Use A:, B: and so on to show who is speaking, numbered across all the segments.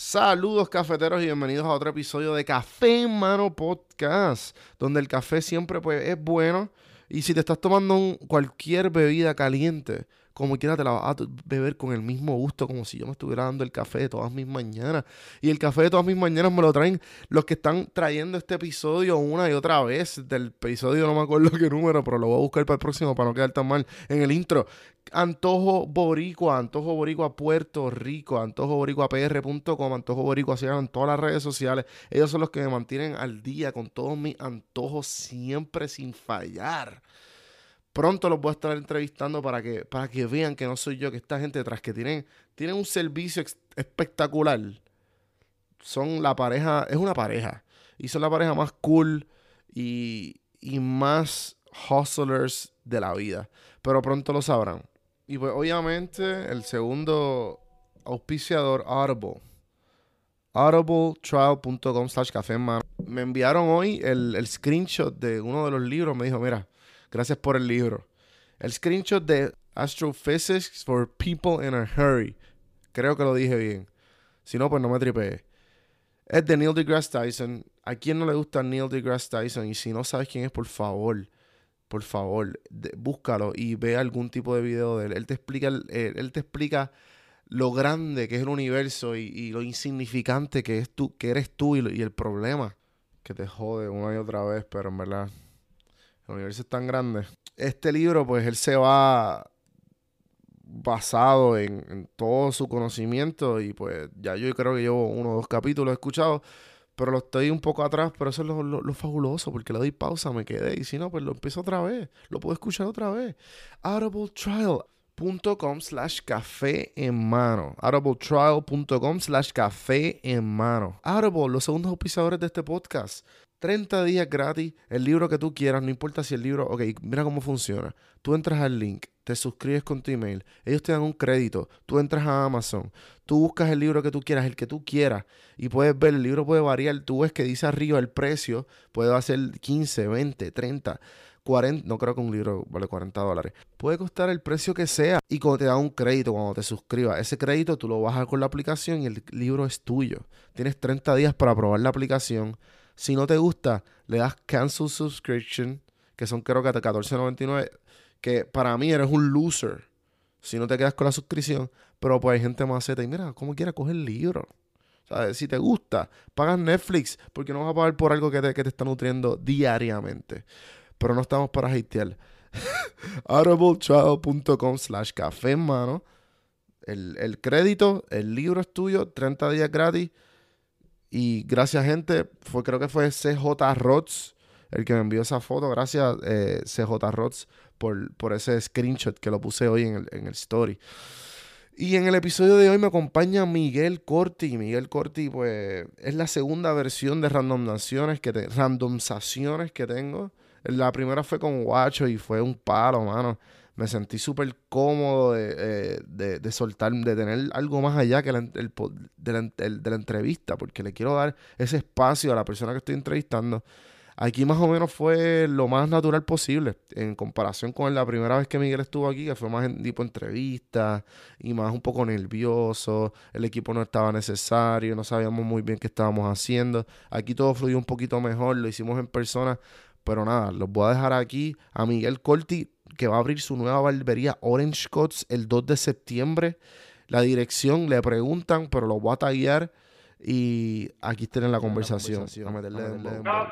A: Saludos cafeteros y bienvenidos a otro episodio de Café en Mano Podcast, donde el café siempre pues, es bueno. Y si te estás tomando cualquier bebida caliente, como quiera te la vas a beber con el mismo gusto, como si yo me estuviera dando el café de todas mis mañanas. Y el café de todas mis mañanas me lo traen los que están trayendo este episodio una y otra vez. Del episodio no me acuerdo qué número, pero lo voy a buscar para el próximo para no quedar tan mal en el intro. Antojo Boricua, Antojo Boricua Puerto Rico, antojoboricuapr.com, Antojo Boricua, síganlo en todas las redes sociales. Ellos son los que me mantienen al día con todos mis antojos siempre sin fallar. Pronto los voy a estar entrevistando para que, para que vean que no soy yo, que esta gente detrás que tienen, tienen un servicio espectacular. Son la pareja, es una pareja. Y son la pareja más cool y, y más hustlers de la vida. Pero pronto lo sabrán. Y pues obviamente el segundo auspiciador, Audible. audibletrial.com slash café mano. Me enviaron hoy el, el screenshot de uno de los libros. Me dijo, mira, gracias por el libro. El screenshot de Astrophysics for People in a Hurry. Creo que lo dije bien. Si no, pues no me tripeé. Es de Neil deGrasse Tyson. ¿A quién no le gusta Neil deGrasse Tyson? Y si no sabes quién es, por favor, por favor, búscalo y ve algún tipo de video de él. Él te explica, eh, él te explica lo grande que es el universo y, lo insignificante que, es tú, que eres tú y, y el problema que te jode una y otra vez, pero en verdad el universo es tan grande. Este libro, pues él se va basado en, todo su conocimiento y pues ya yo creo que llevo uno o dos capítulos escuchados, pero lo estoy un poco atrás, pero eso es lo fabuloso, porque le doy pausa, me quedé, y si no, pues lo empiezo otra vez, lo puedo escuchar otra vez. audibletrial.com slash café en mano. audibletrial.com slash café en mano. Audible, los segundos auspiciadores de este podcast. 30 días gratis, el libro que tú quieras, no importa si el libro, ok, mira cómo funciona. Tú entras al link, te suscribes con tu email, ellos te dan un crédito, tú entras a Amazon, tú buscas el libro que tú quieras, el que tú quieras, y puedes ver, el libro puede variar, tú ves que dice arriba el precio, puede ser 15, 20, 30, 40, no creo que un libro vale 40 dólares, puede costar el precio que sea, y cuando te dan un crédito, cuando te suscribas, ese crédito tú lo bajas con la aplicación y el libro es tuyo. Tienes 30 días para probar la aplicación. Si no te gusta, le das cancel subscription, que son creo que $14.99, que para mí eres un loser si no te quedas con la suscripción, pero pues hay gente más zeta y mira, como quiera, coge el libro. ¿Sabes? Si te gusta, pagas Netflix, porque no vas a pagar por algo que te, que te está nutriendo diariamente. Pero no estamos para hatear. audibletrial.com slash café mano. El, el crédito, el libro es tuyo, 30 días gratis. Y gracias, gente. Fue, creo que fue CJ Rods el que me envió esa foto. Gracias, eh, CJ Rods, por, por ese screenshot que lo puse hoy en el, en el story. Y en el episodio de hoy me acompaña Miguel Corti. Miguel Corti, pues, es la segunda versión de randomizaciones que, te- randomizaciones que tengo. La primera fue con Guacho y fue un palo, mano. Me sentí súper cómodo de, eh, de- de soltar, de tener algo más allá que la, el de, la, el- de la entrevista, porque le quiero dar ese espacio a la persona que estoy entrevistando. Aquí más o menos fue lo más natural posible, en comparación con la primera vez que Miguel estuvo aquí, que fue más en tipo entrevista y más un poco nervioso, el equipo no estaba necesario, no sabíamos muy bien qué estábamos haciendo. Aquí todo fluyó un poquito mejor, lo hicimos en persona, pero nada, los voy a dejar aquí a Miguel Corti, que va a abrir su nueva barbería Orange Cuts el 2 de septiembre. La dirección le preguntan, pero lo voy a tallar y aquí tienen la conversación. A meterle.
B: Estás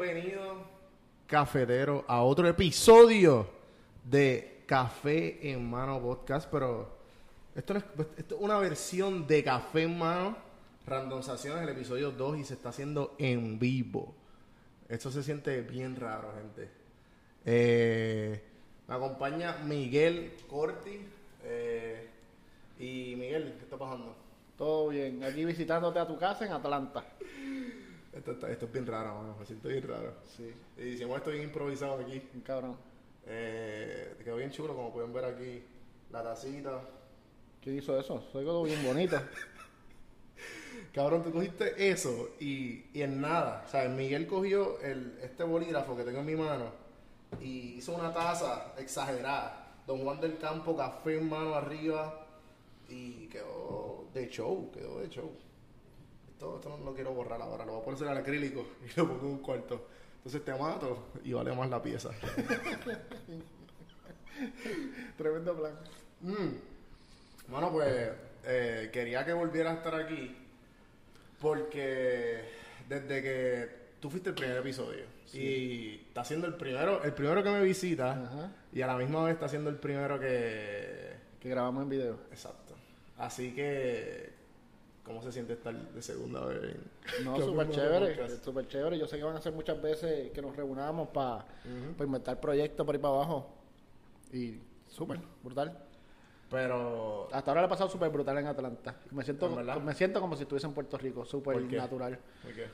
A: Bienvenido, cafetero, a otro episodio de Café en Mano Podcast, pero esto, no es, esto es una versión de Café en Mano, randomizaciones, el episodio 2 y se está haciendo en vivo. Esto se siente bien raro, gente. Eh, me acompaña Miguel Corti. eh, y Miguel, ¿qué está pasando?
C: Todo bien. Aquí visitándote a tu casa en Atlanta.
A: Esto, es bien raro, mano, me siento bien raro.
C: Sí.
A: Y hicimos esto bien improvisado aquí.
C: Un cabrón.
A: Eh, quedó bien chulo, como pueden ver aquí. La tacita.
C: ¿Quién hizo eso? Soy todo bien bonito.
A: Cabrón, tú cogiste eso y, y en nada. O sea, Miguel cogió el, este bolígrafo que tengo en mi mano y hizo una taza exagerada. Don Juan del Campo, café en mano arriba y quedó de show, quedó de show. Esto, esto no lo quiero borrar ahora, lo voy a poner al acrílico y lo pongo en un cuarto. Entonces te mato y vale más la pieza.
C: Tremendo plan.
A: Mm. Bueno, pues eh, quería que volviera a estar aquí porque desde que tú fuiste el primer episodio y está siendo el primero, el primero que me visita
C: Ajá.
A: y a la misma vez está siendo el primero que...
C: Que grabamos en video.
A: Exacto. Así que, ¿cómo se siente estar de segunda vez? en-
C: No, súper chévere, súper chévere. Yo sé que van a ser muchas veces que nos reunamos para inventar proyectos por ahí para abajo. Y súper, brutal.
A: Pero,
C: Hasta ahora le he pasado súper brutal en Atlanta. Me siento, me siento como si estuviese en Puerto Rico, súper natural.
A: ¿por qué?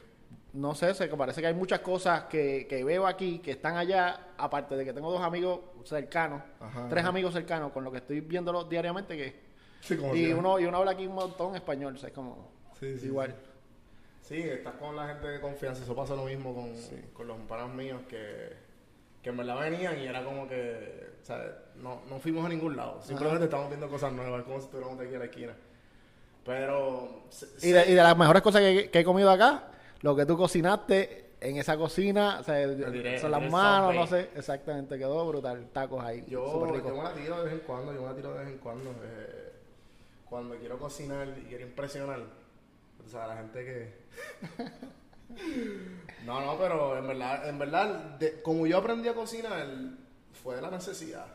C: No sé, que parece que hay muchas cosas que, que veo aquí que están allá, aparte de que tengo dos amigos cercanos,
A: Ajá,
C: tres
A: ajá.
C: amigos cercanos con los que estoy viéndolos diariamente que
A: Sí, como
C: y uno y uno habla aquí un montón español, o sea, es como
A: Sí, sí,
C: igual.
A: Sí, estás con la gente de confianza. Eso pasa lo mismo con, con los panas míos que, que en verdad venían y era como que, o sea, no, no fuimos a ningún lado. Simplemente estamos viendo cosas nuevas, como si estuviéramos de aquí a la esquina. Pero, se-
C: Y de, y de las mejores cosas que, que he comido acá, lo que tú cocinaste en esa cocina, o sea,
A: diré-
C: son las manos, no sé, exactamente, quedó brutal, tacos ahí,
A: yo, yo me la tiro de vez en cuando, yo me la tiro de vez en cuando. eh, cuando quiero cocinar y quiero impresionar. O sea, la gente que... No, no, pero en verdad, en verdad, como yo aprendí a cocinar, fue de la necesidad.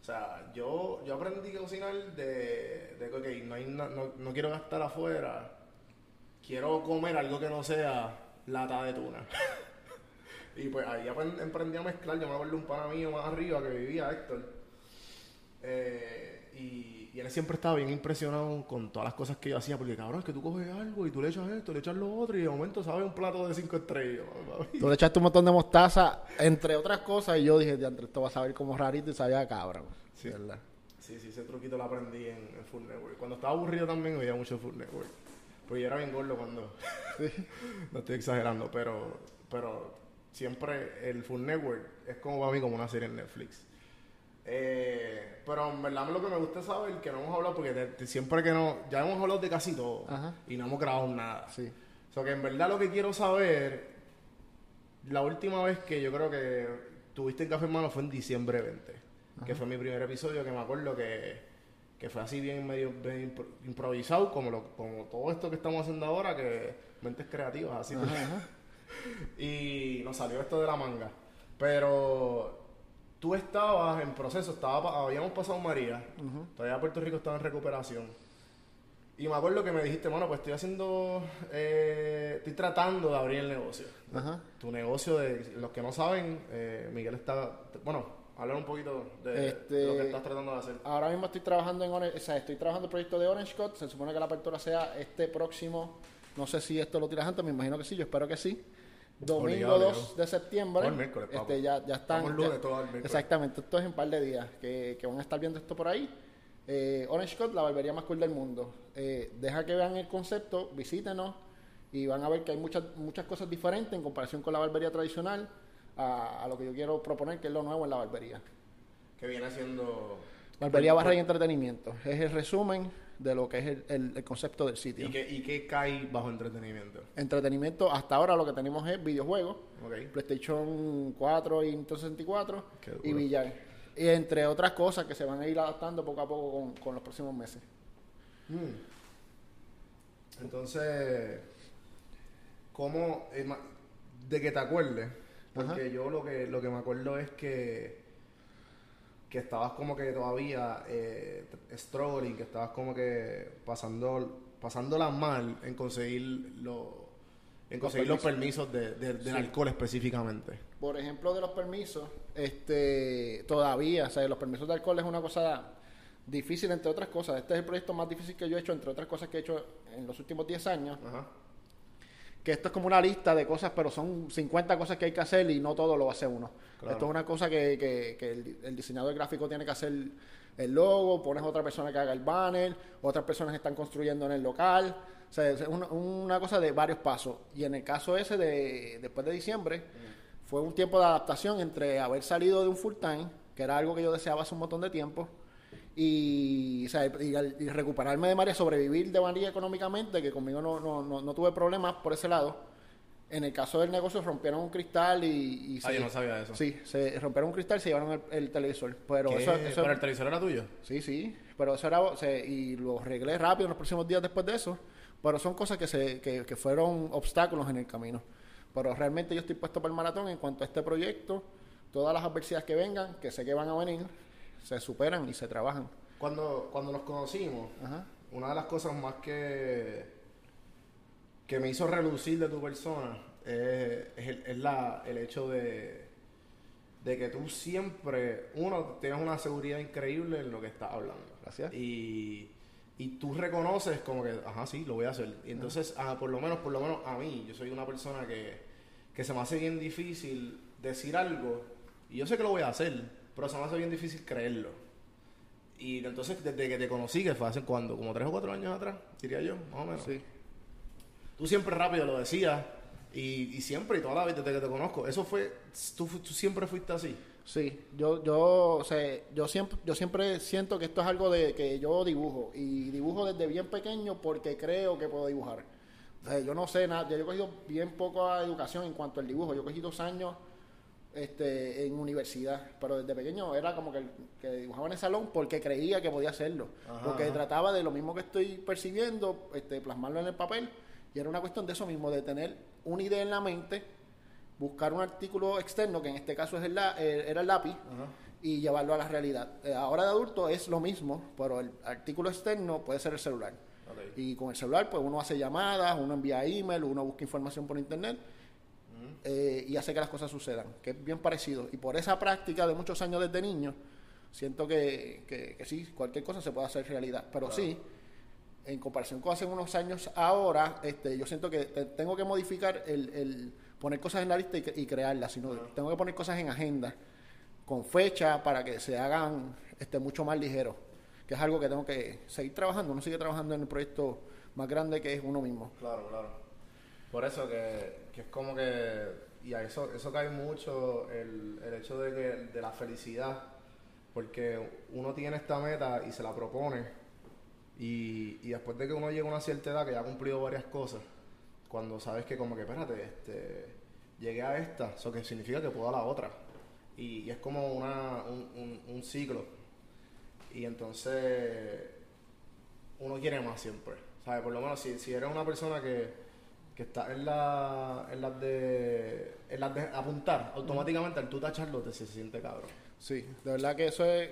A: O sea, yo, yo aprendí a cocinar de, de que, no, no, no quiero gastar afuera, quiero comer algo que no sea lata de tuna. y pues ahí aprend- emprendí a mezclar, yo me acuerdo un pana mío más arriba que vivía, Héctor. Eh, y, y él siempre estaba bien impresionado con todas las cosas que yo hacía, porque cabrón, es que tú coges algo y tú le echas esto, le echas lo otro, y de momento sabes un plato de cinco estrellas. papi.
C: Tú le echaste un montón de mostaza, entre otras cosas, y yo dije, "Diantre, esto va a saber como rarito y sabía cabrón.
A: Sí.
C: ¿verdad?
A: Sí, sí, ese truquito lo aprendí en, en Food Network. Cuando estaba aburrido también veía mucho Food Network. Porque yo era bien gordo cuando... no estoy exagerando, pero, pero siempre el Food Network es como para mí como una serie en Netflix. Eh, pero en verdad lo que me gusta saber que no hemos hablado, porque de- de siempre que no... Ya hemos hablado de casi todo
C: Ajá.
A: y no hemos grabado nada.
C: Sí.
A: O sea que en verdad lo que quiero saber, la última vez que yo creo que tuviste en Café Hermano fue en diciembre 20, que fue mi primer episodio, que me acuerdo que, que fue así bien medio bien impro- improvisado, como, lo, como todo esto que estamos haciendo ahora, que mentes creativas, así. y nos salió esto de la manga. Pero tú estabas en proceso, estaba, habíamos pasado María, todavía Puerto Rico estaba en recuperación. Y me acuerdo que me dijiste, bueno, pues estoy haciendo, eh, estoy tratando de abrir el negocio.
C: Ajá.
A: Tu negocio, de los que no saben, eh, Miguel está, bueno, hablar un poquito de,
C: Este-
A: de lo que estás tratando de hacer.
C: Ahora mismo estoy trabajando en o sea, estoy trabajando el proyecto de Orange Cut. Se supone que la apertura sea este próximo. No sé si esto lo tiras antes, me imagino que sí, yo espero que sí. Domingo
A: Obligado,
C: 2
A: obligado.
C: de septiembre.
A: El miércoles,
C: este, ya, ya están.
A: Lunes,
C: ya-
A: todo el miércoles.
C: Exactamente, esto es en un par de días que, que van a estar viendo esto por ahí. Eh, Orange Cut, la barbería más cool del mundo. Eh, deja que vean el concepto, visítenos y van a ver que hay muchas, muchas cosas diferentes en comparación con la barbería tradicional a, a lo que yo quiero proponer, que es lo nuevo en la barbería.
A: Que viene siendo...
C: Barbería, barra y entretenimiento. Es el resumen de lo que es el, el- el concepto del sitio.
A: ¿Y qué, ¿Y qué cae bajo entretenimiento?
C: Entretenimiento, hasta ahora lo que tenemos es videojuegos. PlayStation 4 y Nintendo 64
A: Qué duro.
C: y billar. Y entre otras cosas que se van a ir adaptando poco a poco con, con los próximos meses.
A: Entonces, ¿cómo, eh, de que te acuerdes? Porque yo lo que, lo que me acuerdo es que, que estabas como que todavía eh, struggling, que estabas como que pasando, pasándola mal en conseguir, lo, en conseguir los permisos de, de- del
C: Sí.
A: alcohol específicamente.
C: Por ejemplo, de los permisos, este, todavía, o sea, los permisos de alcohol es una cosa difícil, entre otras cosas. Este es el proyecto más difícil que yo he hecho, entre otras cosas que he hecho en los últimos 10 años.
A: Ajá.
C: Que esto es como una lista de cosas, pero son 50 cosas que hay que hacer y no todo lo hace uno.
A: Claro.
C: Esto es una cosa que, que- que el, el diseñador gráfico tiene que hacer el logo, pones otra persona que haga el banner, otras personas están construyendo en el local. O sea, es una, una cosa de varios pasos. Y en el caso ese de después de diciembre, fue un tiempo de adaptación entre haber salido de un full time, que era algo que yo deseaba hace un montón de tiempo, y, o sea, y, al- y recuperarme de María, sobrevivir de María económicamente, que conmigo no, no, no, no tuve problemas por ese lado. En el caso del negocio rompieron un cristal y... y
A: Ah, yo no sabía eso.
C: Sí, se rompieron un cristal y se llevaron el, el televisor. Pero
A: ¿Qué?
C: eso, eso-
A: ¿Pero el televisor era tuyo?
C: Sí, sí, pero eso era, y lo arreglé rápido en los próximos días después de eso, pero son cosas que, se, que, que fueron obstáculos en el camino. Pero realmente yo estoy puesto para el maratón en cuanto a este proyecto, todas las adversidades que vengan, que sé que van a venir, se superan y se trabajan.
A: Cuando, cuando nos conocimos,
C: Ajá.
A: una de las cosas más que, que me hizo relucir de tu persona es, es el, es la, el hecho de, de que tú siempre, uno, tienes una seguridad increíble en lo que estás hablando.
C: Gracias.
A: Y, y tú reconoces como que, ajá, sí, lo voy a hacer. Y entonces, ah, por lo menos, por lo menos a mí, yo soy una persona que, que se me hace bien difícil decir algo, y yo sé que lo voy a hacer, pero se me hace bien difícil creerlo. Y entonces, desde que te conocí, que fue hace cuando, como tres o cuatro años atrás, diría yo, más o menos.
C: Sí.
A: Tú siempre rápido lo decías, y, y siempre, y toda la vida desde que te conozco, eso fue, tú, siempre fuiste así.
C: Sí, yo, yo, o sea, yo siempre, yo siempre siento que esto es algo de que yo dibujo y dibujo desde bien pequeño porque creo que puedo dibujar. O sea, yo no sé nada, yo he cogido bien poca educación en cuanto al dibujo. Yo cogí dos años este, en universidad, pero desde pequeño era como que, que dibujaba en el salón porque creía que podía hacerlo.
A: Ajá,
C: porque
A: ajá.
C: trataba de lo mismo que estoy percibiendo, este, plasmarlo en el papel y era una cuestión de eso mismo, de tener una idea en la mente buscar un artículo externo, que en este caso es el la- eh, era el lápiz, y llevarlo a la realidad. Eh, ahora de adulto es lo mismo, pero el artículo externo puede ser el celular. Y con el celular, pues uno hace llamadas, uno envía email, uno busca información por internet eh, y hace que las cosas sucedan, que es bien parecido. Y por esa práctica de muchos años desde niño, siento que, que- que sí, cualquier cosa se puede hacer realidad. Pero sí, en comparación con hace unos años ahora, este, yo siento que te- tengo que modificar el, el poner cosas en la lista y, y crearlas, sino tengo que poner cosas en agenda con fecha para que se hagan este, mucho más ligeros, que es algo que tengo que seguir trabajando. Uno sigue trabajando en el proyecto más grande que es uno mismo.
A: Claro, claro. Por eso que, que es como que, y a eso, eso cae mucho el, el hecho de, que, de la felicidad, porque uno tiene esta meta y se la propone, y, y después de que uno llega a una cierta edad que ya ha cumplido varias cosas, cuando sabes que como que, espérate, este, llegué a esta, eso que significa que puedo a la otra, y, y es como una, un, un, un ciclo, y entonces uno quiere más siempre. ¿Sabes? Por lo menos si, si eres una persona que, que está en la, en las de en las de apuntar, automáticamente al tú tacharlo te se, siente cabrón.
C: Sí, de verdad que eso es,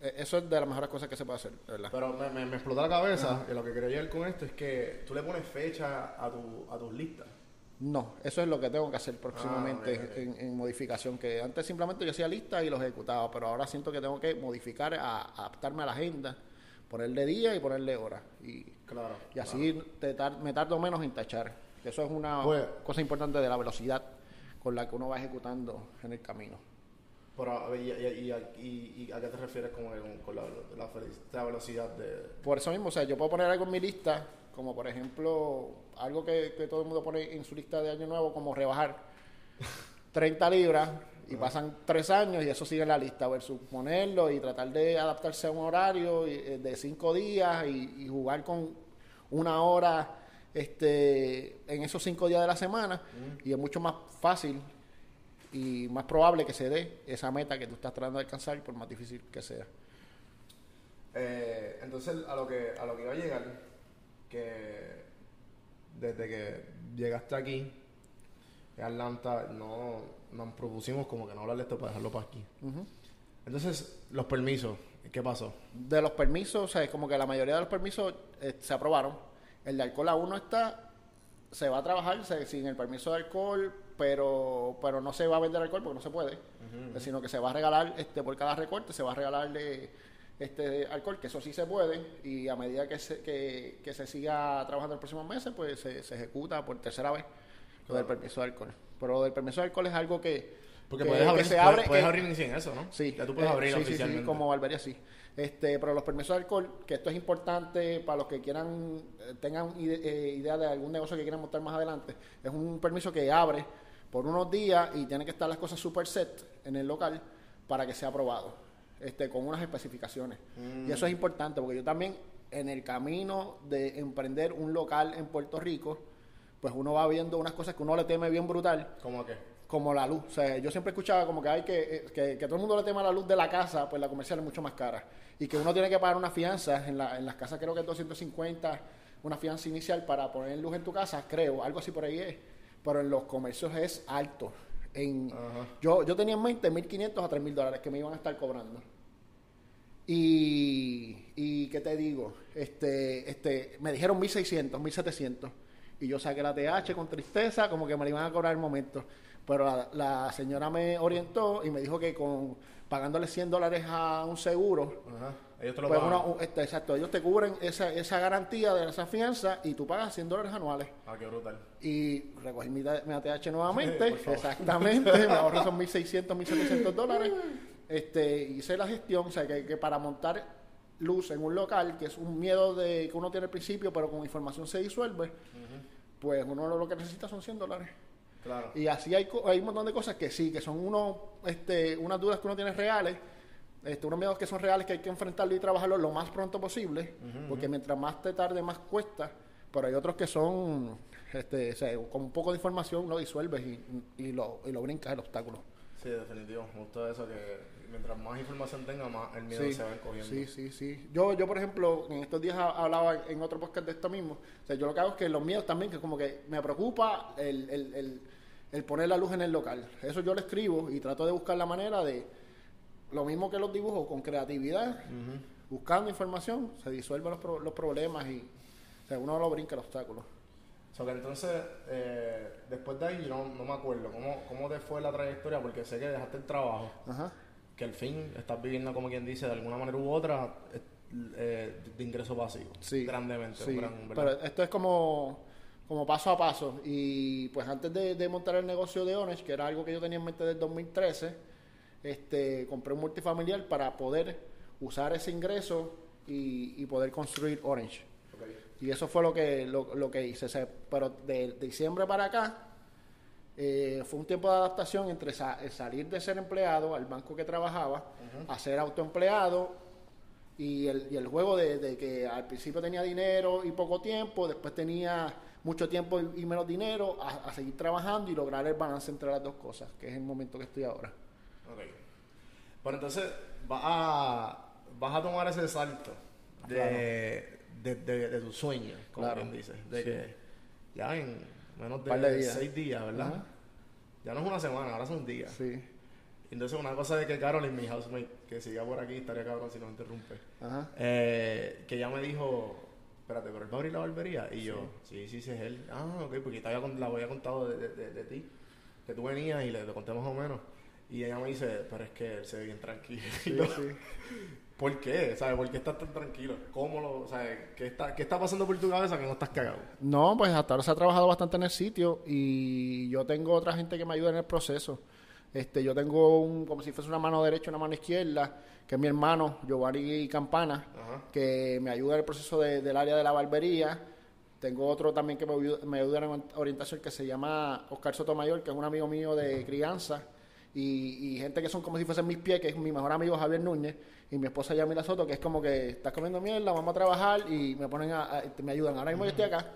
C: eh, eso es de las mejores cosas que se puede hacer, de verdad.
A: Pero me, me, me explotó la cabeza y lo que quería llegar con esto es que tú le pones fecha a, tu, a tus listas.
C: No, eso es lo que tengo que hacer próximamente
A: Ah,
C: en modificación, que antes simplemente yo hacía lista y los ejecutaba, pero ahora siento que tengo que modificar, a, adaptarme a la agenda, ponerle día y ponerle hora. Y,
A: Claro.
C: y así te tar- me tardo menos en tachar. Eso es una
A: Pues-
C: cosa importante de la velocidad con la que uno va ejecutando en el camino.
A: Pero, a ver, y, y- y- a qué te refieres con, el- con la, la, la velocidad de...
C: Por eso mismo, o sea, yo puedo poner algo en mi lista, como por ejemplo, algo que, que todo el mundo pone en su lista de año nuevo, como rebajar 30 libras, y pasan tres años y eso sigue en la lista, versus ponerlo y tratar de adaptarse a un horario eh, de cinco días y, y jugar con una hora este, en esos cinco días de la semana, y es mucho más fácil y más probable que se dé esa meta que tú estás tratando de alcanzar, por más difícil que sea.
A: Eh, entonces, a lo que a lo que iba a llegar, que desde que llegaste aquí, en Atlanta, no nos propusimos como que no hablar de esto para dejarlo para aquí. Entonces, los permisos, ¿qué pasó?
C: De los permisos, o sea, es como que la mayoría de los permisos eh, se aprobaron. El de alcohol aún no está, se va a trabajar se- sin el permiso de alcohol, pero pero no se va a vender alcohol porque no se puede, sino que se va a regalar este por cada recorte, se va a regalarle este alcohol, que eso sí se puede, y a medida que se, que, que se siga trabajando en los próximos meses, pues se, se ejecuta por tercera vez lo del permiso de alcohol. Pero lo del permiso de alcohol es algo que,
A: Porque
C: que-
A: puedes
C: que
A: abrir,
C: se
A: puedes,
C: abre,
A: puedes
C: que-
A: abrir sin eso, ¿no?
C: Sí,
A: Ya tú puedes
C: eh,
A: abrir
C: sí, sí, sí,
A: oficialmente.
C: como Barbería sí. Este, pero los permisos de alcohol, que esto es importante para los que quieran, eh, tengan ide- eh, idea de algún negocio que quieran montar más adelante, es un permiso que abre por unos días y tiene que estar las cosas super set en el local para que sea aprobado, este, con unas especificaciones. Y eso es importante porque yo también, en el camino de emprender un local en Puerto Rico, pues uno va viendo unas cosas que uno le teme bien brutal
A: ¿Cómo que?
C: como la luz. O sea, yo siempre escuchaba como que hay que, eh, que, que todo el mundo le tema la luz de la casa, pues la comercial es mucho más cara. Y que uno tiene que pagar una fianza, en, la, en las casas creo que es 250, una fianza inicial para poner luz en tu casa, creo, algo así por ahí es. Pero en los comercios es alto. En, yo, yo tenía en mente 1.500 a 3.000 dólares que me iban a estar cobrando. Y, y ¿qué te digo? Este, este, me dijeron 1600, 1700. Y yo saqué la TH con tristeza, como que me la iban a cobrar el momento. Pero la, la señora me orientó y me dijo que con pagándole 100 dólares a un seguro,
A: Ajá. Ellos te lo
C: pues
A: pagan.
C: un- este, exacto, ellos te cubren esa, esa garantía de esa fianza y tú pagas 100 dólares anuales.
A: Ah, qué brutal.
C: Y recogí mi, mi ATH nuevamente,
A: Por favor.
C: exactamente, me ahorro son 1.600, 1.700 dólares. Este, hice la gestión, o sea, que, que para montar luz en un local, que es un miedo de que uno tiene al principio, pero con información se disuelve, pues uno lo que necesita son 100 dólares.
A: Claro.
C: Y así hay, hay un montón de cosas que sí, que son uno, este, unas dudas que uno tiene reales, este, unos miedos que son reales que hay que enfrentarlo y trabajarlo lo más pronto posible, porque mientras más te tarde, más cuesta. Pero hay otros que son, este, o sea, con un poco de información lo disuelves y, y lo, y lo brincas el obstáculo.
A: Sí, definitivo. Gusta eso que mientras más información tenga, más el miedo
C: Sí,
A: se va encogiendo.
C: sí, sí, sí. Yo, yo, por ejemplo, en estos días ha- hablaba en otro podcast de esto mismo. O sea, yo lo que hago es que los miedos también, que como que me preocupa el, el, el, el poner la luz en el local. Eso yo lo escribo y trato de buscar la manera de, lo mismo que los dibujos, con creatividad, buscando información, se disuelven los, pro- los problemas y o sea, uno lo brinca el obstáculo.
A: Que entonces, eh, después de ahí, yo no, no me acuerdo cómo, cómo te fue la trayectoria, porque sé que dejaste el trabajo,
C: Ajá.
A: que al fin estás viviendo, como quien dice, de alguna manera u otra, eh, eh, de ingreso pasivo.
C: Sí.
A: Grandemente.
C: Sí,
A: gran-
C: pero esto es como, como paso a paso. Y pues antes de, de montar el negocio de Orange, que era algo que yo tenía en mente desde 2013, este, compré un multifamiliar para poder usar ese ingreso y, y poder construir Orange. Y eso fue lo que, lo, lo que hice. Pero de, de diciembre para acá eh, fue un tiempo de adaptación entre sa- eh, salir de ser empleado al banco que trabajaba a ser autoempleado y el, y el juego de, de que al principio tenía dinero y poco tiempo, después tenía mucho tiempo y, y menos dinero, a, a seguir trabajando y lograr el balance entre las dos cosas, que es el momento que estoy ahora.
A: Ok. Pero entonces vas a, vas a tomar ese salto de, de, de- de tu sueño, como
C: Claro.
A: quien dice. De
C: Sí.
A: que ya en menos de,
C: de días.
A: seis días, ¿verdad?
C: Ajá.
A: Ya no es una semana, ahora son días.
C: Sí.
A: Entonces una cosa de que Carolyn, mi housemate, que siga por aquí, estaría cabrón si no me interrumpe.
C: Ajá.
A: Eh, que ya me dijo, espérate, pero él va a abrir la barbería. Y yo, sí, sí, sí, es él. Ah, ok, porque te había, la había contado de, de- de- de ti, que tú venías y le, le conté más o menos. Y ella me dice, pero es que él se ve bien tranquilo.
C: Sí, sí.
A: ¿Por qué? ¿Sabes? ¿Por qué estás tan tranquilo? ¿Cómo lo, sabes? ¿Qué está, ¿Qué está pasando por tu cabeza que no estás cagado?
C: No, pues hasta ahora se ha trabajado bastante en el sitio y yo tengo otra gente que me ayuda en el proceso. Este, yo tengo un, como si fuese una mano derecha y una mano izquierda, que es mi hermano, Giovanni Campana,
A: Ajá.
C: que me ayuda en el proceso de- del área de la barbería. Tengo otro también que me ayuda, me ayuda en orientación que se llama Oscar Sotomayor, que es un amigo mío de crianza. Y, y gente que son como si fuesen mis pies, que es mi mejor amigo Javier Núñez, y mi esposa Yamila Soto, que es como que estás comiendo mierda, vamos a trabajar y me ponen a, a- me ayudan. Ahora mismo yo estoy acá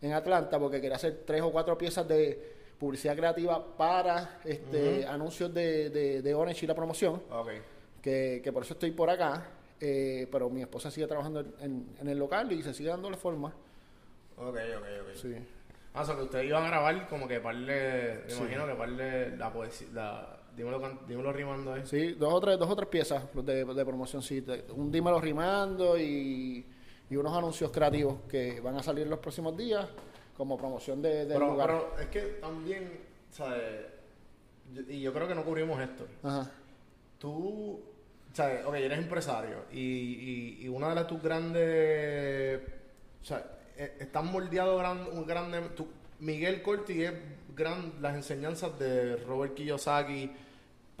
C: en Atlanta porque quería hacer tres o cuatro piezas de publicidad creativa para este anuncios de, de, de Orange y la promoción
A: Ok.
C: que, que por eso estoy por acá, eh, pero mi esposa sigue trabajando en, en el local y se sigue dándole forma.
A: Ok, ok, ok.
C: Sí.
A: Ah, o sea, que ustedes iban a grabar como que parle, me imagino que parle la poesía, la, dímelo, dímelo rimando ahí.
C: Sí, dos o tres, dos o tres piezas de, de promoción, sí. de- Un dímelo rimando y, y unos anuncios creativos que van a salir los próximos días como promoción de, del
A: Pero,
C: lugar.
A: pero es que también, ¿sabes? Y yo creo que no cubrimos esto.
C: Ajá.
A: Tú, ¿sabes? Ok, eres empresario y, y, y una de las tus grandes, o sea, eh, están moldeados gran, un grande, tú- Miguel Corti es gran, las enseñanzas de Robert Kiyosaki,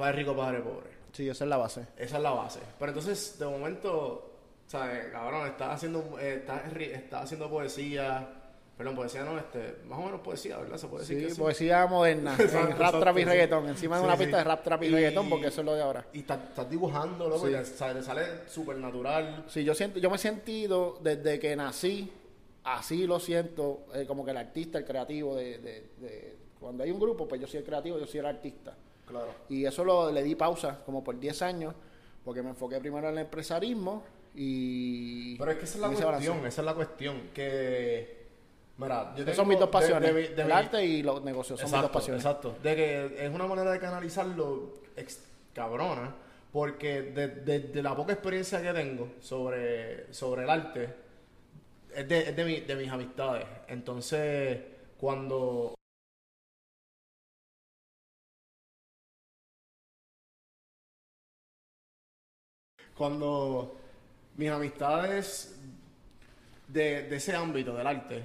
A: Padre Rico, Padre Pobre.
C: Sí, esa es la base.
A: Esa es la base. Pero entonces, de momento, ¿sabes? Cabrón, estás haciendo, eh, estás, estás haciendo poesía, perdón, poesía no, este, más o menos poesía, ¿verdad? Se puede decir
C: Sí,
A: que sí.
C: poesía moderna,
A: Exacto,
C: en rap, trap y reggaetón. Encima de
A: Sí,
C: una
A: sí.
C: pista de rap, trap y,
A: Y-
C: reggaetón, porque eso es lo de ahora.
A: Y estás, dibujando, loco, y ¿sabes? te sale súper natural.
C: Sí, yo siento, yo me he sentido desde que nací, así lo siento, eh, como que el artista, el creativo de, de- de- cuando hay un grupo, pues yo soy el creativo, yo soy el artista.
A: Claro.
C: Y eso lo, le di pausa como por 10 años, porque me enfoqué primero en el empresarismo y...
A: Pero es que esa es la cuestión, esa es la cuestión, que... Mira, yo
C: Esas
A: tengo
C: son mis dos pasiones,
A: de
C: el
A: mi-
C: arte y los negocios, son mis dos pasiones.
A: Exacto. De que es una manera de canalizarlo ex- cabrona, porque de, de- de la poca experiencia que tengo sobre, sobre el arte, es, de, es de, mi- de mis amistades. Entonces, cuando... Cuando mis amistades de, de ese ámbito del arte,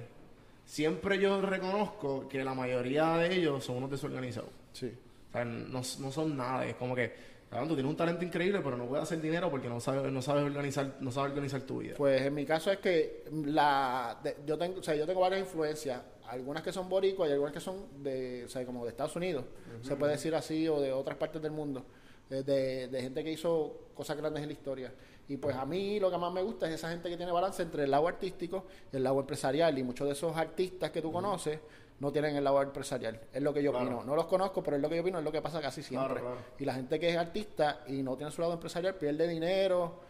A: siempre yo reconozco que la mayoría de ellos son unos desorganizados.
C: Sí.
A: O sea, no, no son nada. Es como que, cabrón, tú tienes un talento increíble, pero no puedes hacer dinero porque no sabes, no sabes organizar, no sabes organizar tu vida.
C: Pues en mi caso es que la de- yo tengo, o sea, yo tengo varias influencias, algunas que son boricuas y algunas que son de, o sea, como de Estados Unidos, se puede decir así, o de otras partes del mundo, de, de gente que hizo cosas grandes en la historia. Y pues a mí lo que más me gusta es esa gente que tiene balance entre el lado artístico y el lado empresarial. Y muchos de esos artistas que tú conoces no tienen el lado empresarial. Es lo que yo
A: Claro.
C: opino. No los conozco, pero es lo que yo opino, es lo que pasa casi siempre.
A: Claro, claro.
C: Y la gente que es artista y no tiene su lado empresarial pierde dinero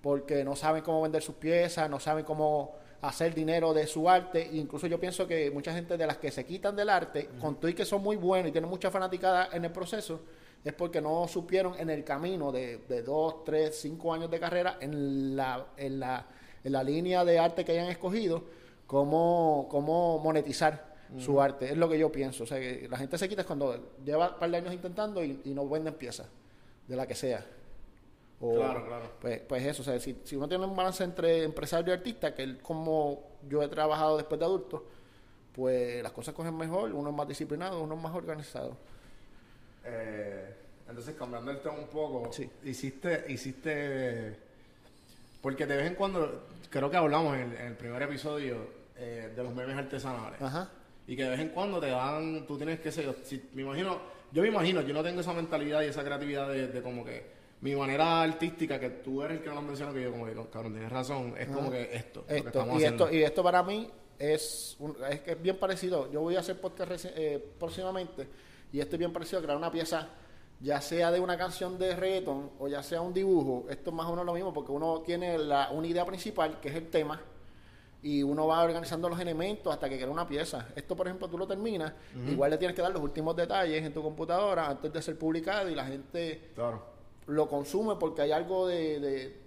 C: porque no saben cómo vender sus piezas, no saben cómo hacer dinero de su arte. E incluso yo pienso que mucha gente de las que se quitan del arte, con todo y que son muy buenos y tienen mucha fanaticada en el proceso, es porque no supieron en el camino de, de dos, tres, cinco años de carrera, en la, en la, en la línea de arte que hayan escogido, cómo, cómo monetizar su arte. Es lo que yo pienso. O sea, que la gente se quita es cuando lleva un par de años intentando y, y no venden piezas, de la que sea. O-
A: Claro, claro.
C: Pues, pues eso, o sea, si, si uno tiene un balance entre empresario y artista, que es como yo he trabajado después de adulto, pues las cosas cogen mejor, uno es más disciplinado, uno es más organizado.
A: Eh, entonces, cambiando el tema un poco,
C: Sí.
A: hiciste, hiciste, porque de vez en cuando, creo que hablamos en el, en el primer episodio eh, de los memes artesanales.
C: Ajá.
A: Y que de vez en cuando te dan, tú tienes que ser, si- me imagino, yo me imagino, yo no tengo esa mentalidad y esa creatividad de, de como que mi manera artística, que tú eres el que no lo menciona, que yo como que, cabrón, tienes razón, es como que esto, lo que
C: Esto,
A: estamos
C: y,
A: haciendo.
C: esto, y esto para mí es, un- es, bien parecido. Yo voy a hacer podcast eh, próximamente y esto es bien parecido a crear una pieza, ya sea de una canción de reggaeton o ya sea un dibujo. Esto es más o menos lo mismo porque uno tiene la, una idea principal, que es el tema, y uno va organizando los elementos hasta que crea una pieza. Esto, por ejemplo, tú lo terminas, igual le tienes que dar los últimos detalles en tu computadora antes de ser publicado y la gente
A: Claro.
C: lo consume porque hay algo de, de-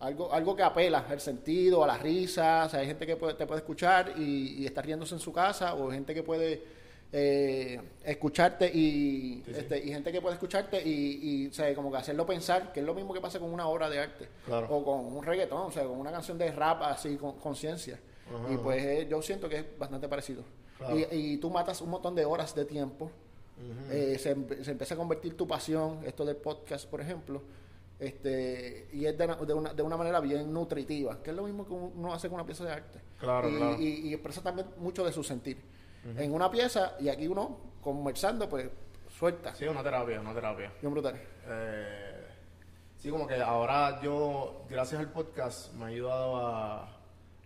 C: algo algo que apela al sentido, a la risa, o sea, hay gente que puede- te puede escuchar y, y estar riéndose en su casa o gente que puede eh, escucharte y este, y gente que puede escucharte y, y o sea, como que hacerlo pensar, que es lo mismo que pasa con una obra de arte
A: Claro.
C: o con un reggaetón, o sea, con una canción de rap así con conciencia. Y pues eh, yo siento que es bastante parecido.
A: Claro.
C: Y, y tú matas un montón de horas de tiempo eh, se, se empieza a convertir tu pasión, esto del podcast, por ejemplo, este y es de, una- de una, de una manera bien nutritiva, que es lo mismo que uno hace con una pieza de arte.
A: Claro,
C: y,
A: claro.
C: y- y expresa también mucho de su sentir. En una pieza, y aquí uno, conversando, pues suelta.
A: Sí, una terapia, una terapia.
C: Bien brutal.
A: Eh, sí, como que ahora yo, gracias al podcast, me ha ayudado a,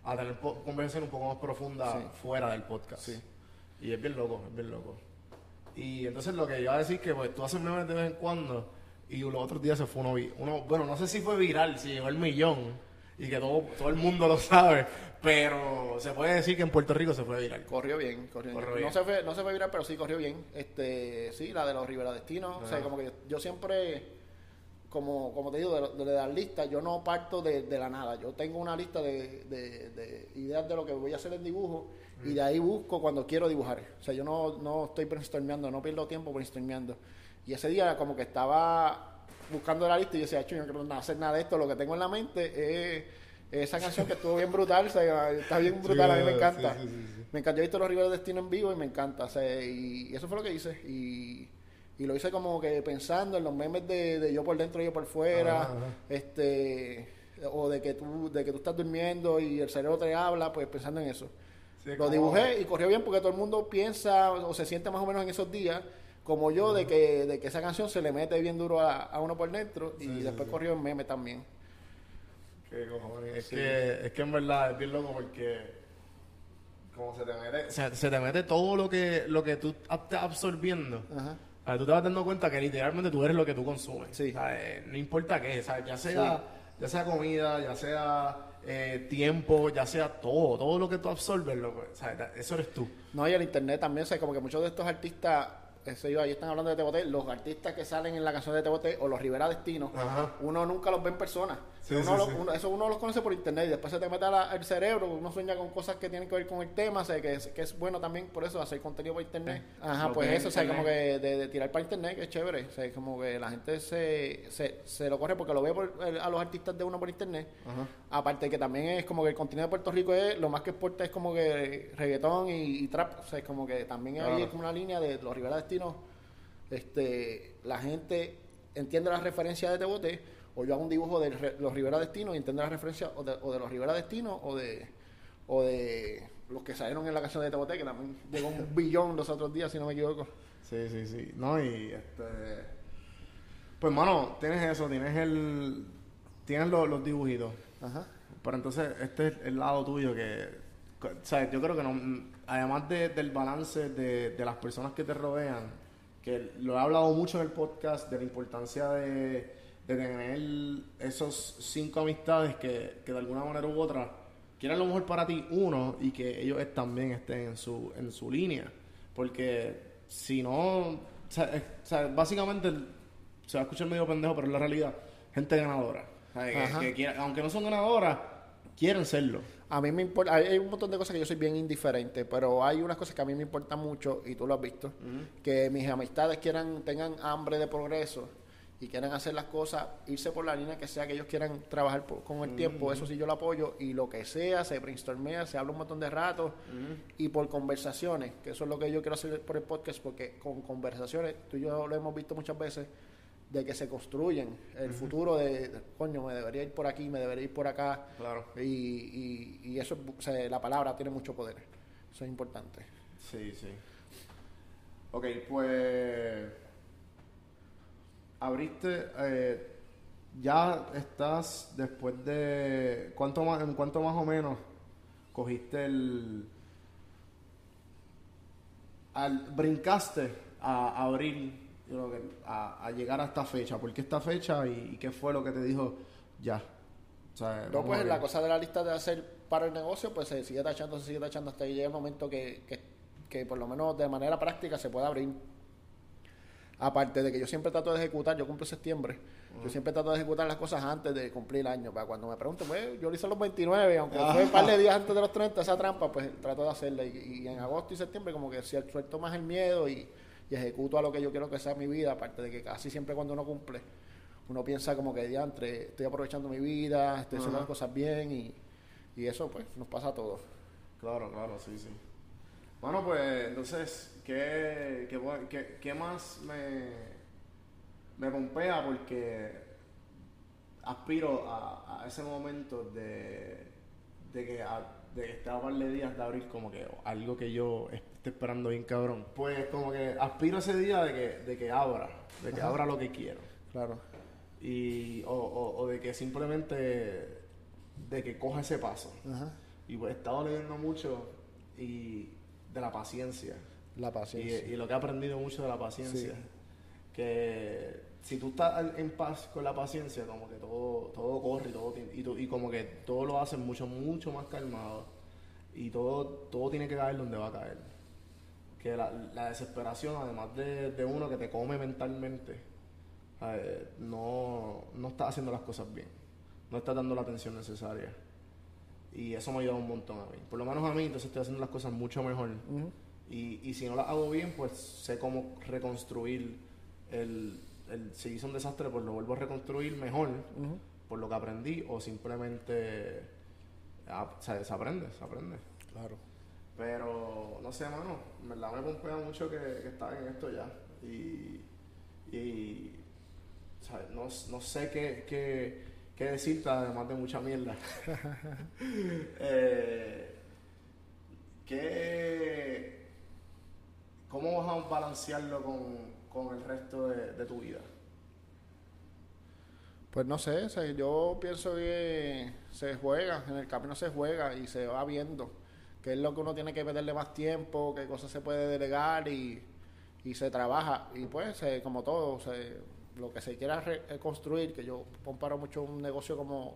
A: a tener conversación un poco más profunda
C: Sí.
A: fuera del podcast.
C: Sí.
A: Y es bien loco, es bien loco. Y entonces lo que iba a decir que pues tú haces memes de vez en cuando y los otros días se fue uno, uno bueno, no sé si fue viral, si llegó el millón, y que todo, todo el mundo lo sabe, pero se puede decir que en Puerto Rico se fue viral.
C: Corrió bien, corrió bien.
A: Corrió
C: No
A: bien.
C: se fue, no se fue viral, pero sí corrió bien. Este, sí, la de los Rivera Destino. O sea, como que yo, yo siempre, como, como te digo, de, de las listas, yo no parto de, de la nada. Yo tengo una lista de, de- de ideas de lo que voy a hacer en dibujo y de ahí busco cuando quiero dibujar. O sea, yo no, no estoy brainstormeando, no pierdo tiempo brainstormeando. Y ese día como que estaba buscando la lista y yo decía, "Chu, yo no quiero hacer nada de esto, lo que tengo en la mente es esa canción que estuvo bien brutal, o sea, está bien brutal, a mí me encanta. Me encanta, yo he visto los Rivera Destino en vivo y me encanta, o sea, y, y eso fue lo que hice. Y, y lo hice como que pensando en los memes de, de yo por dentro y yo por fuera,
A: Ajá, ajá.
C: este o de que tú de que tú estás durmiendo y el cerebro te habla, pues pensando en eso. Lo
A: como-
C: dibujé y corrió bien porque todo el mundo piensa o se siente más o menos en esos días como yo de que de que esa canción se le mete bien duro a, a uno por dentro y
A: Sí,
C: después
A: sí.
C: corrió en meme también.
A: Qué cojones. Es, que, es que en verdad es bien loco porque como se te mete, se, se te mete todo lo que, lo que tú estás absorbiendo.
C: Ajá.
A: Tú te vas dando cuenta que literalmente tú eres lo que tú consumes.
C: Sí.
A: Eh, no importa qué, sea, ya sea, ya sea comida, ya sea eh, tiempo, ya sea todo, todo lo que tú absorbes, loco, eso eres tú.
C: No, y el internet también, o sea, como que muchos de estos artistas, eso iba, ahí están hablando de Teboté, los artistas que salen en la canción de Teboté o los Rivera Destino,
A: Ajá.
C: uno nunca los ve en persona.
A: Sí,
C: uno
A: sí,
C: lo-
A: sí.
C: uno- eso uno los conoce por internet y después se te mete al cerebro, uno sueña con cosas que tienen que ver con el tema, o sea, que es, que es bueno también por eso hacer contenido por internet. Ajá,
A: Lo
C: pues eso, o sea, como que de, de tirar para internet, que es chévere, o sea, como que la gente se, se, se lo corre porque lo ve por- a los artistas de uno por internet. Aparte que también es como que el contenido de Puerto Rico es, lo más que exporta es como que reggaetón y, y trap, o sea, es como que también
A: Claro.
C: es como una línea de los Rivera Destinos, este, la gente entiende la referencia de Tebote, o yo hago un dibujo de los Rivera Destinos y entiende la referencia o de, o de los Rivera Destinos o de, o de los que salieron en la canción de Tebote, que también llegó un billón los otros días, si no me equivoco.
A: Sí, sí, sí. No, y este. Pues, mano, tienes eso, tienes el. Tienes los, los dibujitos.
C: Ajá.
A: Pero entonces, este es el lado tuyo que. O sea, yo creo que no. Además de- del balance de, de las personas que te rodean, que lo he hablado mucho en el podcast, de la importancia de, de tener esos cinco amistades que, que de alguna manera u otra quieren lo mejor para ti, uno, y que ellos también estén en su, en su línea. Porque si no. O sea, es- o sea, básicamente se va a escuchar medio pendejo, pero es la realidad. Gente ganadora. O sea, que-
C: Ajá.
A: que quiera- aunque no son ganadoras, quieren serlo.
C: A mí me importa, hay un montón de cosas que yo soy bien indiferente, pero hay unas cosas que a mí me importan mucho, y tú lo has visto, que mis amistades quieran, tengan hambre de progreso y quieran hacer las cosas, irse por la línea que sea que ellos quieran trabajar por- con el tiempo, eso sí yo lo apoyo, y lo que sea, se brainstormea, se habla un montón de rato, y por conversaciones, que eso es lo que yo quiero hacer por el podcast, porque con conversaciones, tú y yo lo hemos visto muchas veces, de que se construyen el futuro de, coño, me debería ir por aquí, me debería ir por acá.
A: Claro.
C: Y, y, y eso, o sea, la palabra tiene mucho poder. Eso es importante.
A: Sí, sí. Ok, pues. Abriste. eh, ya estás después de. ¿Cuánto más, ¿En cuánto más o menos cogiste el. Al, brincaste a, abril, yo creo que a, a llegar a esta fecha? ¿Por qué esta fecha y, y qué fue lo que te dijo ya? O sea,
C: No, pues la cosa de la lista de hacer para el negocio, pues se sigue tachando, se sigue tachando hasta que llegue el momento que, que, que por lo menos de manera práctica se pueda abrir. Aparte de que yo siempre trato de ejecutar, yo cumplo en septiembre, yo siempre trato de ejecutar las cosas antes de cumplir el año. Para cuando me pregunten, pues yo lo hice a los 29, aunque fue un par de días antes de los 30, esa trampa, pues trato de hacerla. Y, y en agosto y septiembre, como que si suelto más el miedo y, y ejecuto a lo que yo quiero que sea mi vida, aparte de que casi siempre cuando uno cumple, uno piensa como que diantre, estoy aprovechando mi vida, estoy haciendo las cosas bien y, y eso pues nos pasa a todos.
A: Claro, claro, sí, sí. Bueno, pues entonces, ¿qué, qué, qué- qué más me, me pompea? Porque aspiro a, a ese momento de, de que a, de que a par de días de abril como que algo que yo esperando bien cabrón. Pues como que aspiro ese día de que, de que abra, de que abra lo que quiero.
C: Claro.
A: Y, o, o, o de que simplemente de que coja ese paso.
C: Ajá.
A: Y pues he estado leyendo mucho y de la paciencia.
C: La paciencia.
A: y lo que he aprendido mucho de la paciencia.
C: Sí.
A: Que si tú estás en paz con la paciencia, como que todo, todo corre y todo, y, y como que todo lo haces mucho, mucho más calmado. Y todo, todo tiene que caer donde va a caer. Que la, la desesperación, además de, de uno que te come mentalmente, eh, no, no estás haciendo las cosas bien. No estás dando la atención necesaria. Y eso me ha ayudado un montón a mí. Por lo menos a mí, entonces estoy haciendo las cosas mucho mejor. y, y si no las hago bien, pues sé cómo reconstruir el, el... Si hice un desastre, pues lo vuelvo a reconstruir mejor por lo que aprendí o simplemente... ah, o sea, se aprende, se aprende.
C: Claro.
A: Pero, no sé, mano, en verdad me pompea mucho que, que estás en esto ya. Y, y ¿sabes? No, no sé qué, qué, qué decirte, además de mucha mierda. eh, ¿qué, ¿Cómo vas a balancearlo con, con el resto de, de tu vida?
C: Pues no sé, o yo pienso que se juega, en el camino se juega y se va viendo qué es lo que uno tiene que meterle más tiempo, qué cosas se puede delegar y, y se trabaja. Y pues, se- como todo, se- lo que se quiera reconstruir, que yo comparo mucho un negocio como,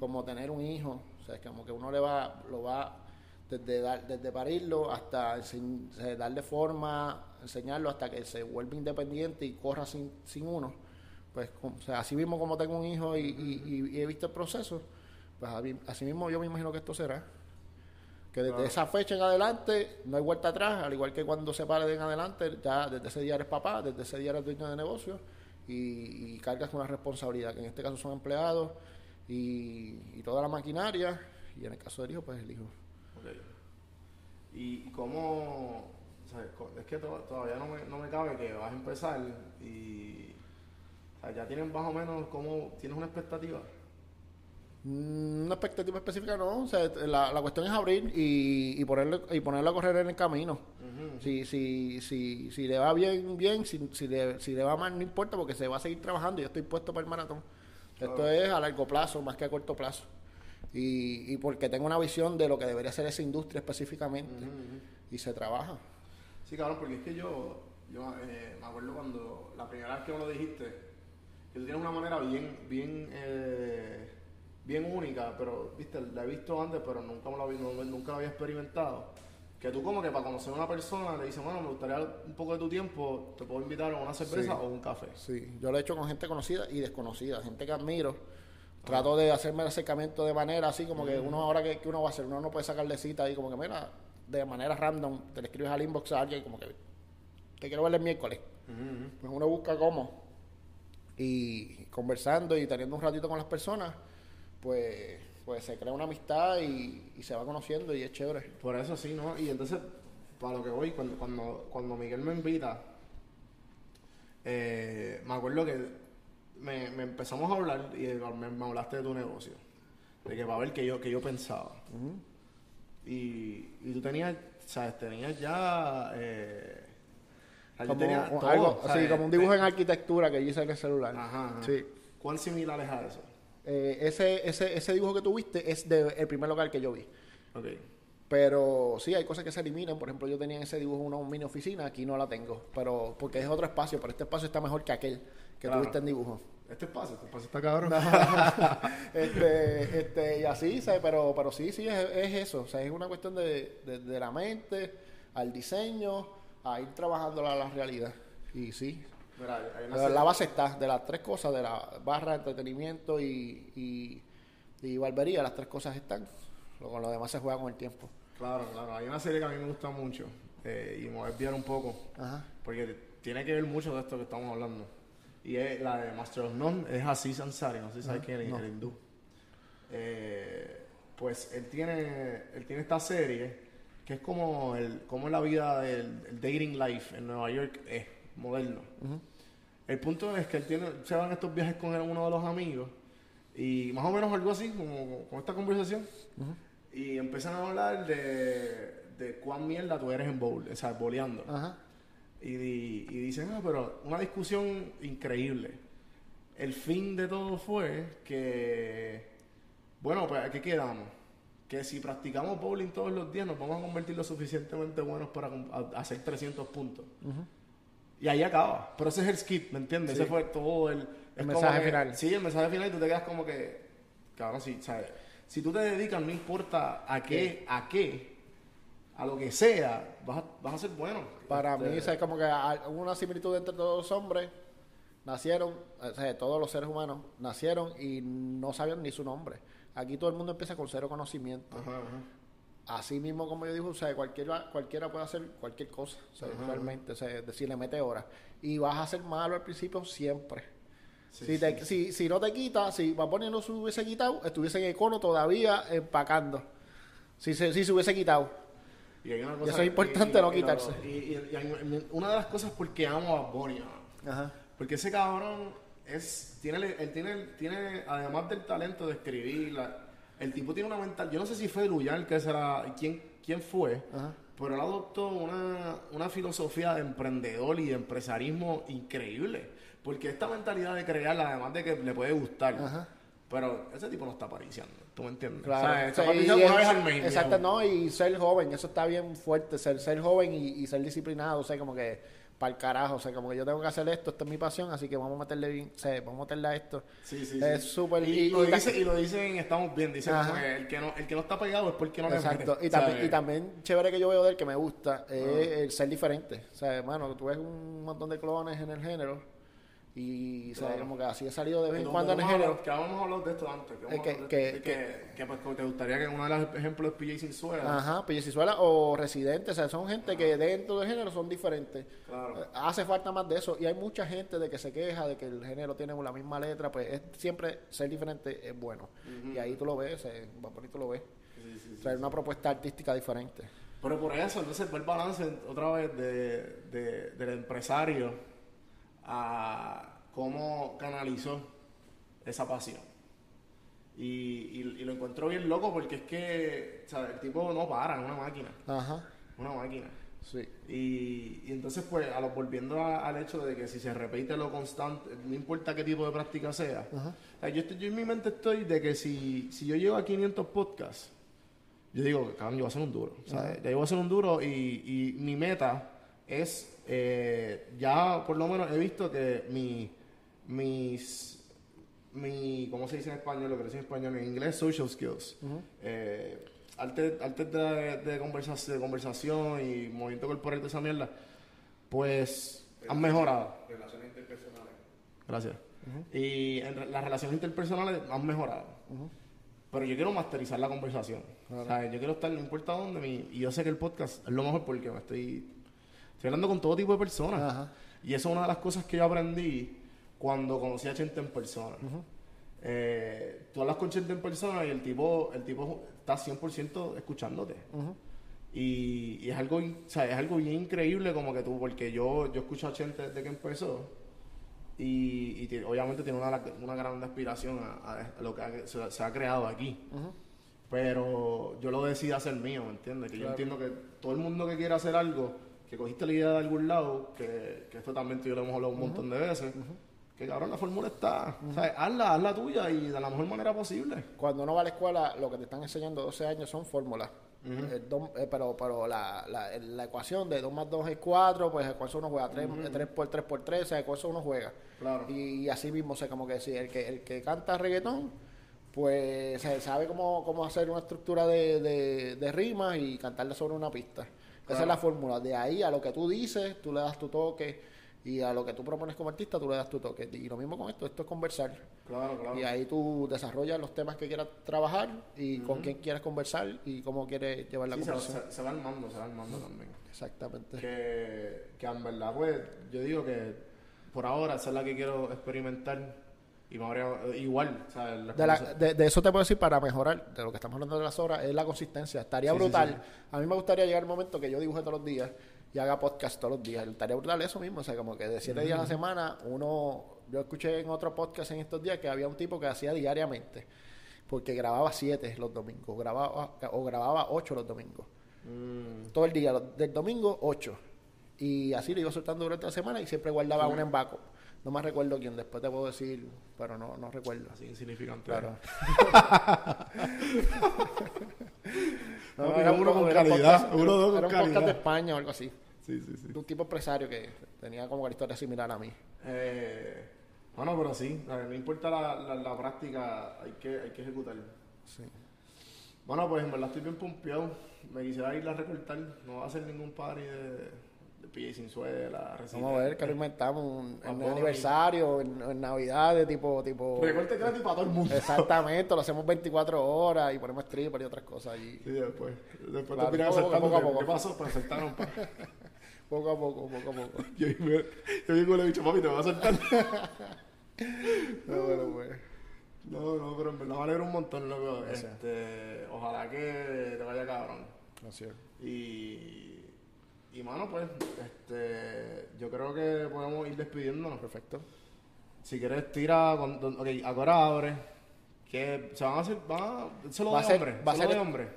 C: como tener un hijo, o sea, es como que uno le va, lo va desde, dar, desde parirlo hasta eh, darle forma, enseñarlo hasta que se vuelva independiente y corra sin, sin uno pues com- o sea, así mismo como tengo un hijo y, y- y- y he visto el proceso, pues así mismo yo me imagino que esto será. Que desde esa fecha en adelante no hay vuelta atrás, al igual que cuando se pare de en adelante, ya desde ese día eres papá, desde ese día eres dueño de negocio y, y cargas con una responsabilidad, que en este caso son empleados y, y toda la maquinaria, y en el caso del hijo, pues el hijo.
A: ¿Y cómo...? o sea, co- es que to- todavía no me, no me cabe que vas a empezar y... o sea, ya tienes más o menos cómo... ¿Tienes una expectativa?
C: Mm, Una expectativa específica no, o sea, la, la cuestión es abrir y, y, ponerle, y ponerlo a correr en el camino. si, si, si, si le va bien, bien, si, si, le, si le va mal, no importa porque se va a seguir trabajando. Yo estoy puesto para el maratón. Esto es a largo plazo, más que a corto plazo. Y, y porque tengo una visión de lo que debería ser esa industria específicamente. Y se trabaja.
A: Sí, cabrón, porque es que yo, yo eh, me acuerdo cuando la primera vez que me lo dijiste, que tú tienes una manera bien, bien, eh, bien única, pero, viste, la he visto antes, pero nunca, me lo había, no- nunca lo había experimentado. Que tú como que para conocer a una persona le dices, bueno, me gustaría un poco de tu tiempo, te puedo invitar a una cerveza
C: Sí.
A: o un café.
C: Sí, yo lo he hecho con gente conocida y desconocida, gente que admiro. Trato de hacerme el acercamiento de manera así, como que uno ahora que, que uno va a hacer, uno no puede sacarle cita ahí, como que mira, de manera random, te le escribes al inbox a alguien, como que te quiero ver el miércoles. Pues uno busca cómo. Y conversando y teniendo un ratito con las personas, pues, pues se crea una amistad y, y se va conociendo y es chévere.
A: Por eso sí, ¿no? Y entonces, para lo que voy, cuando, cuando, cuando Miguel me invita, eh, me acuerdo que me, me empezamos a hablar y me, me hablaste de tu negocio. De que para ver qué yo, qué yo pensaba. y, y tú tenías, ¿sabes? Tenías ya... Eh, o
C: Como,
A: tenía
C: un-
A: todo,
C: algo,
A: ¿sabes?
C: así, como un dibujo en arquitectura que yo hice en el celular.
A: Ajá, ajá.
C: Sí.
A: ¿Cuán similar es a eso?
C: Eh, ese, ese, ese dibujo que tuviste es del primer local que yo vi. Pero sí, hay cosas que se eliminan. Por ejemplo, yo tenía en ese dibujo una mini oficina, aquí no la tengo. pero Porque es otro espacio, pero este espacio está mejor que aquel que
A: Claro.
C: tuviste en dibujo.
A: Este espacio, este espacio está cabrón.
C: este, este, y así, ¿sabes? Pero, pero sí, sí, es, es eso. O sea, es una cuestión de, de, de la mente al diseño, a ir trabajando la, la realidad. Y sí,
A: Mira, hay una
C: la, base está de las tres cosas, de la barra, entretenimiento y, y, y barbería, las tres cosas están. Lo, con lo demás se juega con el tiempo.
A: Claro, claro. Hay una serie que a mí me gusta mucho eh, y me voy a desviar un poco
C: Ajá.
A: porque tiene que ver mucho de esto que estamos hablando. Y es la de Master of None, es Aziz Ansari, no sé si sabes quién es,
C: no.
A: el hindú. Eh, pues él tiene, él tiene esta serie que es como, el, como la vida del el dating life en Nueva York es moderno. El punto es que él tiene, se van estos viajes con él, uno de los amigos y más o menos algo así, como con esta conversación. Y empiezan a hablar de, de cuán mierda tú eres en bowl, o sea, boleando. Y, y dicen, no, pero una discusión increíble. El fin de todo fue que, bueno, pues aquí quedamos. Que si practicamos bowling todos los días nos vamos a convertir lo suficientemente buenos para hacer 300 puntos. Y ahí acaba. Pero ese es el skit, ¿me entiendes?
C: Sí.
A: Ese fue todo el...
C: mensaje
A: que-
C: final.
A: Sí, el mensaje final y tú te quedas como que... Cabrón, sí, ¿sabes? Si tú te dedicas, no importa a qué, a qué, a lo que sea, vas a, vas a ser bueno.
C: Para
A: Este,
C: mí, es como que una similitud entre todos los hombres. Nacieron, o sea, todos los seres humanos nacieron y no sabían ni su nombre. Aquí todo el mundo empieza con cero conocimiento.
A: Ajá, ajá.
C: Así mismo, como yo digo, o sea, cualquiera, cualquiera puede hacer cualquier cosa, o sea, realmente, o sea, decirle mete horas. Y vas a ser malo al principio siempre.
A: Sí,
C: si, te- si, si no te quitas, si va poniendo se hubiese quitado, estuviese en el cono todavía empacando. Si se, si se hubiese quitado.
A: Y hay una
C: Y eso es importante, no quitarse.
A: Y, hay- una de las cosas porque amo a Bonnie.
C: Ajá.
A: Porque ese cabrón es, tiene, él tiene, tiene, además del talento de escribir, la- el tipo tiene una mental, yo no sé si fue Luyan, que será, quién, quién fue,
C: Ajá.
A: pero él adoptó una, una filosofía de emprendedor y de empresarismo increíble. Porque esta mentalidad de crearla, además de que le puede gustar,
C: Ajá.
A: pero ese tipo no está apariciando, ¿tú me entiendes?
C: Claro.
A: O sea, está
C: Sí,
A: apariciando
C: y
A: una vez
C: es-
A: al mes.
C: Exacto, no, y ser joven, eso está bien fuerte, ser, ser joven y, y ser disciplinado, o sea, como que para el carajo, o sea, como que yo tengo que hacer esto, esto es mi pasión, así que vamos a meterle bien, o sea, vamos a meterle a esto.
A: Sí, sí,
C: Es
A: sí.
C: súper-
A: y,
C: y-
A: lo dice, y lo dicen, estamos bien, dicen que el que no, el que no está pegado es porque no le
C: Exacto, y también, y también chévere que yo veo de él que me gusta es el ser diferente. O sea, hermano, tú ves un montón de clones en el género y o sea,
A: Claro.
C: como que así he salido de vez en
A: No,
C: cuando en el
A: vamos a
C: género.
A: hablar- Que habíamos hablado de esto antes. Que, vamos
C: que-
A: a de-
C: que-
A: de que, que, pues, te gustaría que uno de los ejemplos es PJ Sinzuela.
C: Ajá, Pellecizuela o Residente, o sea, son gente que dentro del género son diferentes.
A: Claro.
C: Eh, Hace falta más de eso y hay mucha gente de que se queja de que el género tiene la misma letra, pues es, siempre ser diferente es bueno. Y ahí tú lo ves, va bonito lo ves.
A: Sí, sí, sí.
C: Traer una propuesta artística diferente.
A: Pero por eso, entonces, el balance otra vez de, de- del empresario a cómo canalizó esa pasión. Y, y- y lo encuentro bien loco porque es que ¿sabes? el tipo no para, es una máquina.
C: Ajá,
A: Una máquina.
C: sí.
A: Y, y entonces, pues, a lo, volviendo a- al hecho de que si se repite lo constante, no importa qué tipo de práctica sea. O sea, yo, estoy- yo en mi mente estoy de que si, si yo llego a 500 podcasts, yo digo, cabrón, yo voy a hacer un duro. ¿sabes? Ya yo voy a hacer un duro y, y mi meta es, eh, ya por lo menos he visto que mi, mis, mi, ¿cómo se dice en español? Lo que dice en español, en inglés, social skills. Eh, artes artes de, de, conversa- de conversación y movimiento corporal y toda esa mierda, pues han mejorado.
D: Relaciones interpersonales.
A: Gracias. Y en re- las relaciones interpersonales han mejorado. Pero yo quiero masterizar la conversación. O sea, yo quiero estar, no importa dónde, mi- y yo sé que el podcast es lo mejor porque me estoy, estoy hablando con todo tipo de personas.
C: Ajá.
A: Y eso es una de las cosas que yo aprendí cuando conocí a Chente en persona. Eh, tú hablas con Chente en persona y el tipo, el tipo está 100% escuchándote. Y, y es algo, o sea, es algo bien increíble como que tú, porque yo, yo escucho a Chente desde que empezó y, obviamente tiene una, una gran aspiración a, a lo que ha- se, se ha creado aquí. Pero yo lo decidí hacer mío, ¿me entiendes? Que yo entiendo que todo el mundo que quiera hacer algo, que cogiste la idea de algún lado, que, que esto también tú y yo lo hemos hablado un montón de veces, que cabrón, la fórmula está. O sea, hazla, hazla tuya y de la mejor manera posible.
C: Cuando uno va a la escuela, lo que te están enseñando 12 años son fórmulas. Dos- eh, pero pero la, la, la ecuación de 2 más 2 es 4, pues con eso uno juega 3, por 3 por 3, o sea, con eso uno juega.
A: Claro.
C: Y, y así mismo, o sea, como que si el que, el que canta reggaetón, pues se sabe cómo, cómo hacer una estructura de, de, de rimas y cantarla sobre una pista. Esa es la fórmula. De ahí a lo que tú dices, tú le das tu toque. Y a lo que tú propones como artista, tú le das tu toque. Y lo mismo con esto, esto es conversar.
A: Claro, claro.
C: Y ahí tú desarrollas los temas que quieras trabajar y con quién quieres conversar y cómo quieres llevar la
A: Sí, se,
C: conversación.
A: se- se va armando, se va armando también.
C: Exactamente.
A: Que, que en verdad, pues, yo digo que por ahora esa es la que quiero experimentar. Y me habría, igual, o sea, la
C: De, la-
A: conversa-
C: de- de eso te puedo decir para mejorar, de lo que estamos hablando de las horas, es la consistencia. Estaría
A: Sí,
C: brutal.
A: sí.
C: A mí me gustaría llegar al momento que yo dibuje todos los días y haga podcast todos los días. Estaría brutal eso mismo. O sea, como que de siete días a la semana, uno. Yo escuché en otro podcast en estos días que había un tipo que hacía diariamente, porque grababa siete los domingos, grababa, o grababa ocho los domingos.
A: Mm.
C: Todo el día, del domingo, ocho. Y así lo iba soltando durante la semana y siempre guardaba un en backup. No me recuerdo quién, después te puedo decir, pero no, no recuerdo.
A: Así insignificante.
C: Claro.
A: No, pero uno con calidad, uno dos con
C: era un podcast de
A: calidad.
C: España o algo así.
A: Sí, sí, sí.
C: de un tipo empresario que tenía como una historia similar a mí.
A: Eh, bueno, pero sí, a no importa la, la, la práctica, hay que, hay que ejecutar.
C: Sí.
A: Bueno, pues en verdad estoy bien pompeado. Me quisiera ir a recortar. No va a hacer ningún party de, de pilla y sin suela.
C: Vamos a ver que lo inventamos un- en
A: Vamos.
C: aniversario, en, en Navidad, de tipo, tipo.
A: Recorte gratis para todo el mundo.
C: Exactamente, lo hacemos 24 horas y ponemos stripper y otras cosas allí.
A: Sí, después. Después
C: Claro,
A: te miran
C: poco a poco, a poco.
A: ¿Qué pasó? Pues saltaron. pa.
C: Poco a poco, poco a poco.
A: Yo, yo, yo digo, le he dicho, papi, te voy a saltar.
C: Pero bueno, pues.
A: No, no, pero en verdad me alegra un montón, loco. Este, ojalá que te vaya cabrón.
C: Así es.
A: Y, y mano, pues, este, yo creo que podemos ir despidiéndonos.
C: Perfecto.
A: Si quieres, tira. Con, don- ok, ahora abre. Que se van a hacer. Van a, solo
C: Va a
A: de
C: ser-
A: hombre.
C: va a
A: solo
C: ser-
A: de hombre.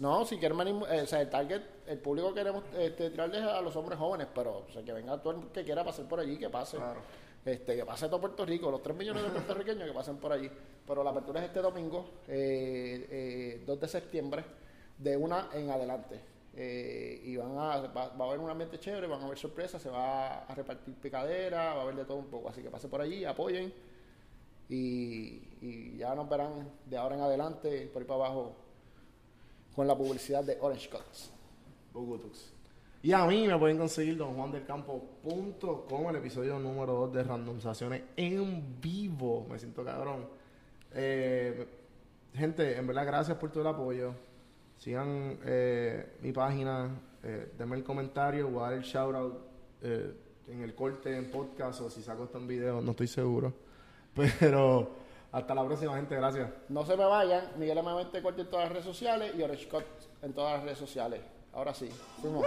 C: No, si quieren venir, eh, o sea, el target, el público que queremos este, tirarles a los hombres jóvenes, pero o sea, que venga todo el que quiera pasar por allí, que pase.
A: Claro.
C: Este, que pase todo Puerto Rico, los 3 millones de puertorriqueños que pasen por allí. Pero la apertura es este domingo, eh, eh, 2 de septiembre, de una en adelante. Eh, y van a, va, a haber un ambiente chévere, van a haber sorpresas, se va a repartir picadera, va a haber de todo un poco. Así que pase por allí, apoyen y, y ya nos verán de ahora en adelante, por ahí para abajo, con la publicidad de Orange Cuts.
A: Bogotux. Y a mí me pueden conseguir donjuandelcampo.com, el episodio número 2 de randomizaciones en vivo. Me siento cabrón. Eh, gente, en verdad, gracias por todo el apoyo. Sigan eh, mi página, eh, denme el comentario, voy a dar el shoutout eh, en el corte, en podcast o si saco esto en video, no estoy seguro. Pero hasta la próxima, gente, gracias.
C: No se me vayan, Miguel M. Corte en todas las redes sociales y Orange en todas las redes sociales. Ahora sí, fuimos.